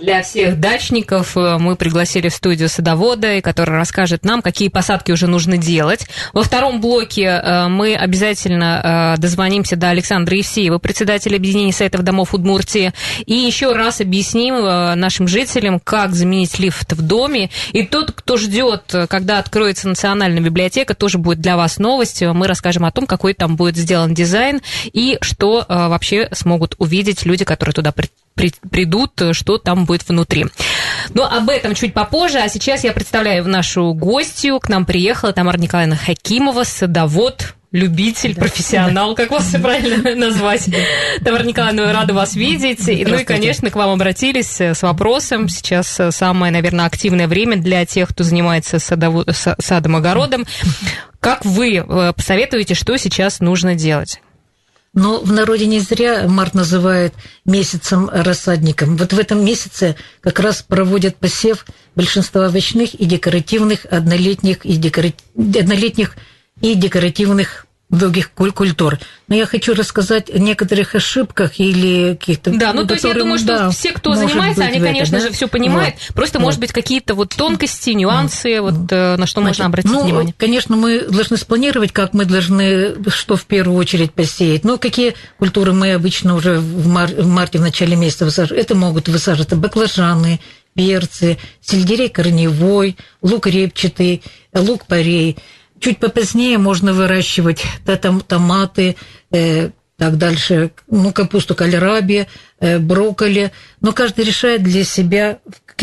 Для всех дачников э, мы пригласили в студию садовода, который расскажет нам, какие посадки уже нужно делать. Во втором блоке э, мы обязательно э, дозвонимся до Александра Евсеева, председателя объединения сайтов домов Удмуртии, и еще раз объясним нашим жителям, как заменить лифт в доме. И тот, кто ждет, когда откроется национальная библиотека, тоже будет для вас новость. Мы расскажем о том, какой там будет сделан дизайн и что вообще смогут увидеть люди, которые туда при- при- придут, что там будет внутри. Но об этом чуть попозже, а сейчас я представляю нашу гостью. К нам приехала Тамара Николаевна Хакимова, садовод, любитель, профессионал, как вас все правильно назвать. Тамара Николаевна, рада вас видеть. Ну и, конечно, к вам обратились с вопросом. Сейчас самое, наверное, активное время для тех, кто занимается садом-огородом. Как вы э, посоветуете, что сейчас нужно делать? Но в народе не зря март называют месяцем рассадником. Вот в этом месяце как раз проводят посев большинства овощных и декоративных, однолетних и, декора... однолетних и декоративных других куль- культур. Но я хочу рассказать о некоторых ошибках или каких-то... Да, ну то есть я думаю, что да, все, кто занимается, они, это, конечно да? же, все понимают. Вот. Просто, Вот. может быть, какие-то вот тонкости, нюансы, вот э, на что Значит, можно обратить ну, внимание. Конечно, мы должны спланировать, как мы должны, что в первую очередь посеять. Ну, какие культуры мы обычно уже в, мар- в марте, в начале месяца высаживаем. Это могут высаживаться баклажаны, перцы, сельдерей корневой, лук репчатый, лук-порей. Чуть попозднее можно выращивать да, там, томаты, э, так дальше, ну, капусту кальраби, э, брокколи. Но каждый решает для себя, в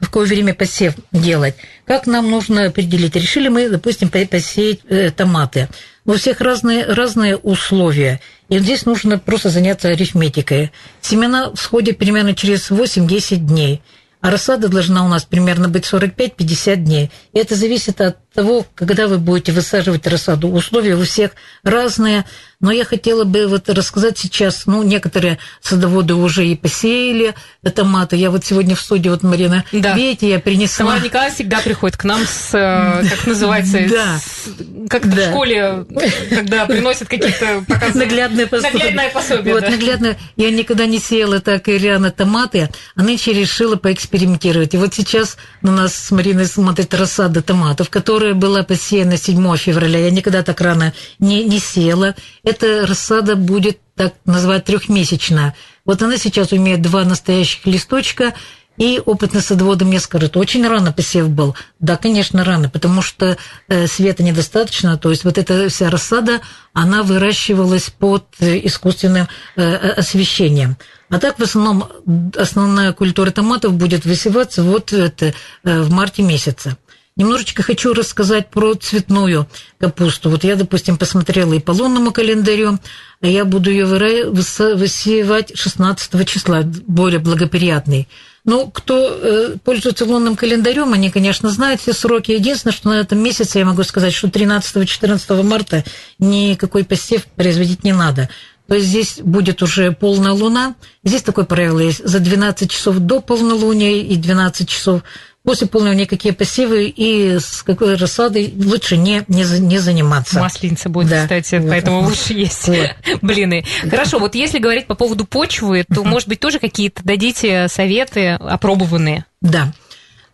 какое время посев делать. Как нам нужно определить? Решили мы, допустим, по- посеять э, томаты. У всех разные, разные условия. И здесь нужно просто заняться арифметикой. Семена всходят примерно через 8-10 дней. А рассада должна у нас примерно быть 45-50 дней. И это зависит от того, когда вы будете высаживать рассаду. Условия у всех разные. Но я хотела бы вот рассказать сейчас, ну, некоторые садоводы уже и посеяли томаты. Я вот сегодня в студии, вот, Марина, Да. видите, я принесла... Тамара Николаевна всегда приходит к нам с, э, как называется, Да. с- как в Да. школе, когда приносят какие-то показывают. Наглядное пособие. Наглядное пособие, Вот, да. наглядное. Я никогда не сеяла так и томаты, а нынче решила поэкспериментировать. И вот сейчас у нас с Мариной смотрит рассада томатов, которая была посеяна 7 февраля. Я никогда так рано не, не сеяла. Эта рассада будет так называть трехмесячная. Вот она сейчас имеет два настоящих листочка, и опытный садовод мне скажет, очень рано посев был. Да, конечно, рано, потому что э, света недостаточно. То есть вот эта вся рассада, она выращивалась под э, искусственным э, освещением. А так в основном основная культура томатов будет высеваться вот это, э, в марте месяце. Немножечко хочу рассказать про цветную капусту. Вот я, допустим, посмотрела и по лунному календарю, а я буду ее высевать 16 числа, более благоприятный. Ну, кто э, пользуется лунным календарем, они, конечно, знают все сроки. Единственное, что на этом месяце я могу сказать, что 13-14 марта никакой посев производить не надо. То есть здесь будет уже полная луна. Здесь такое правило есть. За 12 часов до полнолуния и 12 часов после полнолуния никакие посевы и с какой рассадой лучше не, не, не заниматься. Масленица будет, Да. кстати, Вот. поэтому лучше есть Вот. блины. Хорошо, вот если говорить по поводу почвы, то, может быть, тоже какие-то дадите советы опробованные? Да.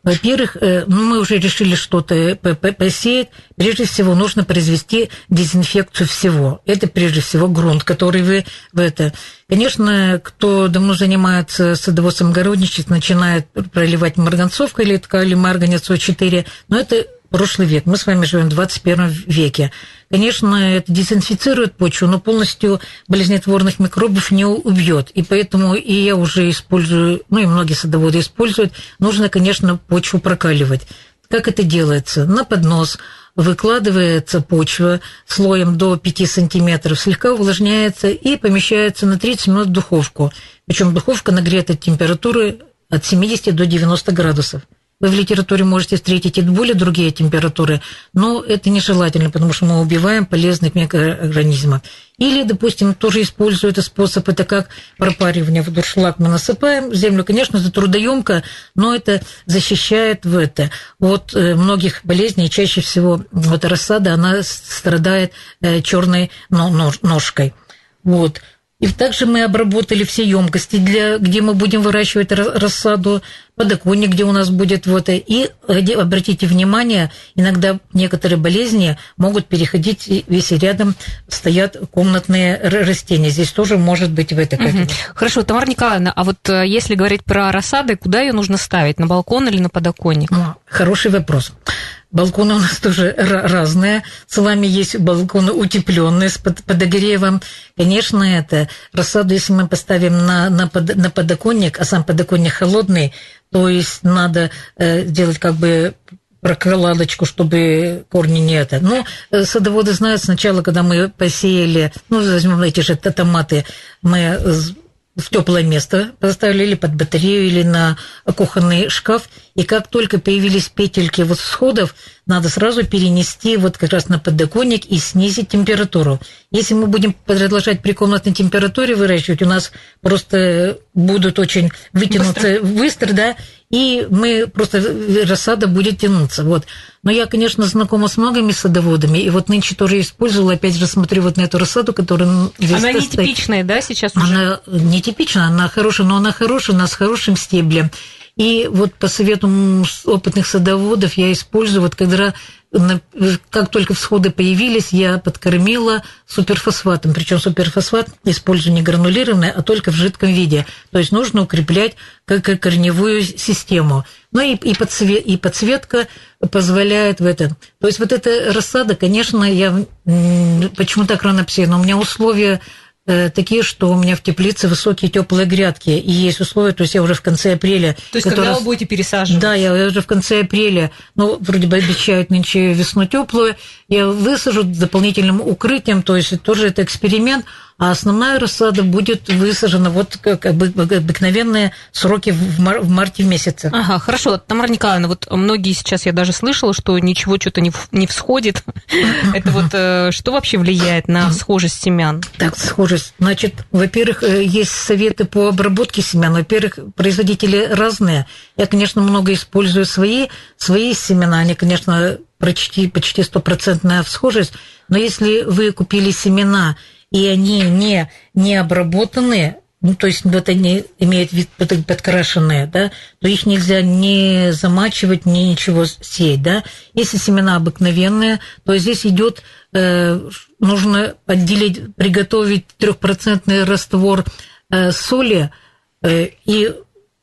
Во-первых, э, ну, мы уже решили что-то п- посеять. Прежде всего, нужно произвести дезинфекцию всего. Это прежде всего грунт, который вы в это. Конечно, кто давно занимается садоводством огородничеством, начинает проливать марганцовкой или ткали марганец О4, но это прошлый век. Мы с вами живем в 21 веке. Конечно, это дезинфицирует почву, но полностью болезнетворных микробов не убьет. И поэтому и я уже использую, ну и многие садоводы используют, нужно, конечно, почву прокаливать. Как это делается? На поднос выкладывается почва слоем до 5 сантиметров, слегка увлажняется и помещается на 30 минут в духовку. Причем духовка нагрета температуры от 70 до 90 градусов. Вы в литературе можете встретить и более другие температуры, но это нежелательно, потому что мы убиваем полезных микроорганизмов. Или, допустим, тоже используют способ, это как пропаривание. В дуршлаг мы насыпаем землю. Конечно, это трудоемко, но это защищает в это. От э, многих болезней, чаще всего вот рассада, она страдает э, черной ножкой. Вот. И также мы обработали все емкости, для, где мы будем выращивать рассаду, подоконник, где у нас будет вот. И где, обратите внимание, иногда некоторые болезни могут переходить, если рядом стоят комнатные растения. Здесь тоже может быть в этой Угу. Хорошо, Тамара Николаевна, а вот э, если говорить про рассады, куда ее нужно ставить? На балкон или на подоконник? Ну, хороший вопрос. Балконы у нас тоже разные. Вами есть балконы утепленные с подогревом. Конечно, это рассаду, если мы поставим на, на, под, на подоконник, а сам подоконник холодный, то есть надо э, делать как бы прокладочку, чтобы корни не это. Но э, садоводы знают сначала, когда мы посеяли, ну, возьмем эти же томаты, мы в теплое место поставили или под батарею, или на кухонный шкаф. И как только появились петельки вот сходов, надо сразу перенести вот как раз на подоконник и снизить температуру. Если мы будем продолжать при комнатной температуре выращивать, у нас просто будут очень вытянуться быстро, быстро да, и мы просто рассада будет тянуться. Вот. Но я, конечно, знакома с многими садоводами, и вот нынче тоже использовала, опять же, смотрю вот на эту рассаду, которая здесь Она нетипичная, да, сейчас уже? Она нетипичная, она хорошая, но она хорошая, она с хорошим стеблем. И вот по совету опытных садоводов я использую, вот когда как только всходы появились, я подкормила суперфосфатом. Причем суперфосфат использую не гранулированный, а только в жидком виде. То есть нужно укреплять как корневую систему. Ну и, и, подсвет, и подсветка позволяет в этом. То есть вот эта рассада, конечно, я почему так рано посеяла, но у меня условия такие, что у меня в теплице высокие теплые грядки, и есть условия, то есть я уже в конце апреля... То есть который... когда вы будете пересаживать? Да, я уже в конце апреля, ну, вроде бы обещают нынче весну теплую, я высажу дополнительным укрытием, то есть тоже это эксперимент, а основная рассада будет высажена вот как обыкновенные сроки в, мар- в марте месяце. Ага, хорошо. Тамара Николаевна, вот многие сейчас, я даже слышала, что ничего что-то не, не всходит. Это вот э, что вообще влияет на схожесть семян? Так, схожесть. Значит, во-первых, э, есть советы по обработке семян. Во-первых, производители разные. Я, конечно, много использую свои, свои семена. Они, конечно, почти, почти стопроцентная схожесть. Но если вы купили семена и они не, не обработанные, ну, то есть вот они имеют вид подкрашенные, да, то их нельзя не замачивать, ни ничего сеять, да. Если семена обыкновенные, то здесь идет, э, нужно отделить, приготовить трехпроцентный раствор э, соли, э, и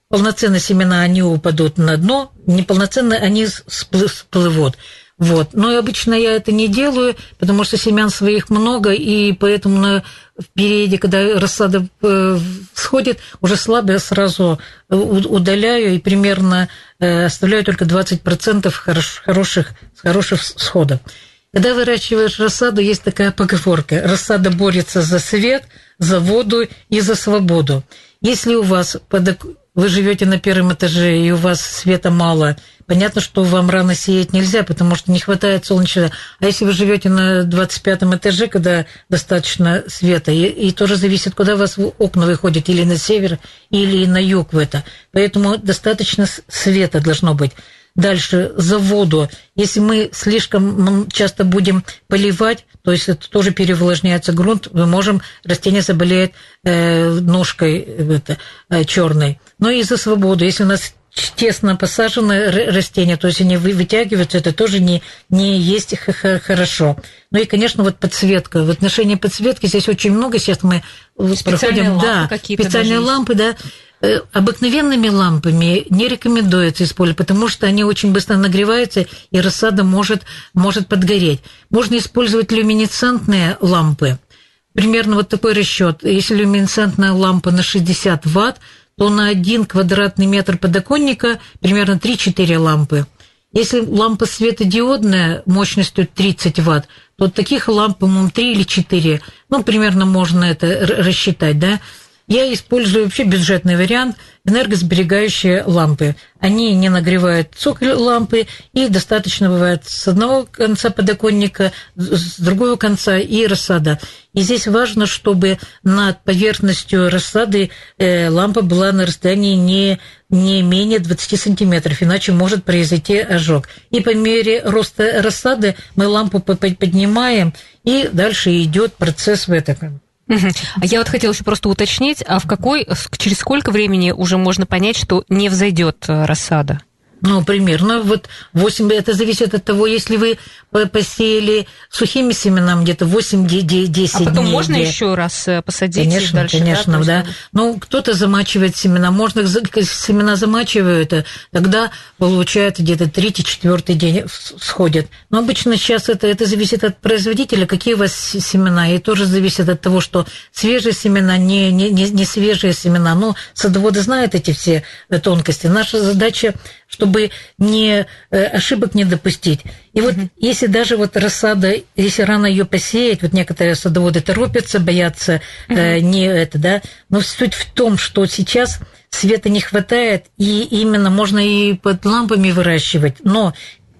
полноценно семена, они упадут на дно, неполноценно они всплывут. Вот. Но обычно я это не делаю, потому что семян своих много, и поэтому на, в когда рассада э, сходит, уже слабо сразу удаляю и примерно э, оставляю только 20% хорош, хороших, хороших сходов. Когда выращиваешь рассаду, есть такая поговорка. Рассада борется за свет, за воду и за свободу. Если у вас под вы живете на первом этаже, и у вас света мало, понятно, что вам рано сеять нельзя, потому что не хватает солнечного. А если вы живете на 25 этаже, когда достаточно света, и, и тоже зависит, куда у вас окна выходят, или на север, или на юг в это. Поэтому достаточно света должно быть. Дальше, за воду. Если мы слишком часто будем поливать, то есть это тоже переувлажняется грунт, мы можем, растение заболеет э, ножкой это, э, черной. Но и за свободу. Если у нас тесно посаженное растение, то есть они вытягиваются, это тоже не, не есть хорошо. Ну и, конечно, вот подсветка. В отношении подсветки здесь очень много. Сейчас мы специальные проходим... Лампы да, специальные лампы, да. Э, обыкновенными лампами не рекомендуется использовать, потому что они очень быстро нагреваются, и рассада может, может подгореть. Можно использовать люминесцентные лампы. Примерно вот такой расчет. Если люминесцентная лампа на 60 ватт, то на 1 квадратный метр подоконника примерно 3-4 лампы. Если лампа светодиодная мощностью 30 ватт, то таких ламп, по-моему, 3 или 4. Ну, примерно можно это рассчитать, да. Я использую вообще бюджетный вариант энергосберегающие лампы. Они не нагревают цоколь лампы, и достаточно бывает с одного конца подоконника, с другого конца и рассада. И здесь важно, чтобы над поверхностью рассады э, лампа была на расстоянии не, не менее 20 сантиметров, иначе может произойти ожог. И по мере роста рассады мы лампу поднимаем, и дальше идет процесс в этом. А я вот хотела еще просто уточнить, а в какой, через сколько времени уже можно понять, что не взойдет э, рассада? Ну, примерно вот 8, это зависит от того, если вы посеяли сухими семенами где-то 8-10 дней. А потом можно еще раз э, посадить конечно, дальше? Конечно, да. да. Ну, кто-то замачивает семена, можно семена замачивают, э, тогда получают где-то третий-четвертый день сходят. Но обычно сейчас это, это зависит от производителя, какие у вас семена, и тоже зависит от того, что свежие семена, не, не, не, не свежие семена. Ну, садоводы знают эти все тонкости. Наша задача чтобы не, э, ошибок не допустить. И вот mm-hmm. если даже вот рассада, если рано ее посеять, вот некоторые садоводы торопятся, боятся mm-hmm. не это, да, но суть в том, что сейчас света не хватает, и именно можно и под лампами выращивать, но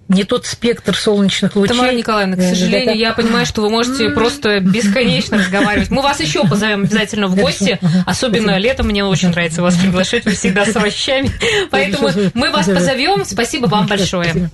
не тот спектр солнечных лучей. Тамара Николаевна, к сожалению, я понимаю, что вы можете просто бесконечно разговаривать. Мы вас еще позовем обязательно в гости, особенно летом. Мне очень нравится вас приглашать, вы всегда с овощами. Поэтому мы вас позовем. Спасибо вам большое.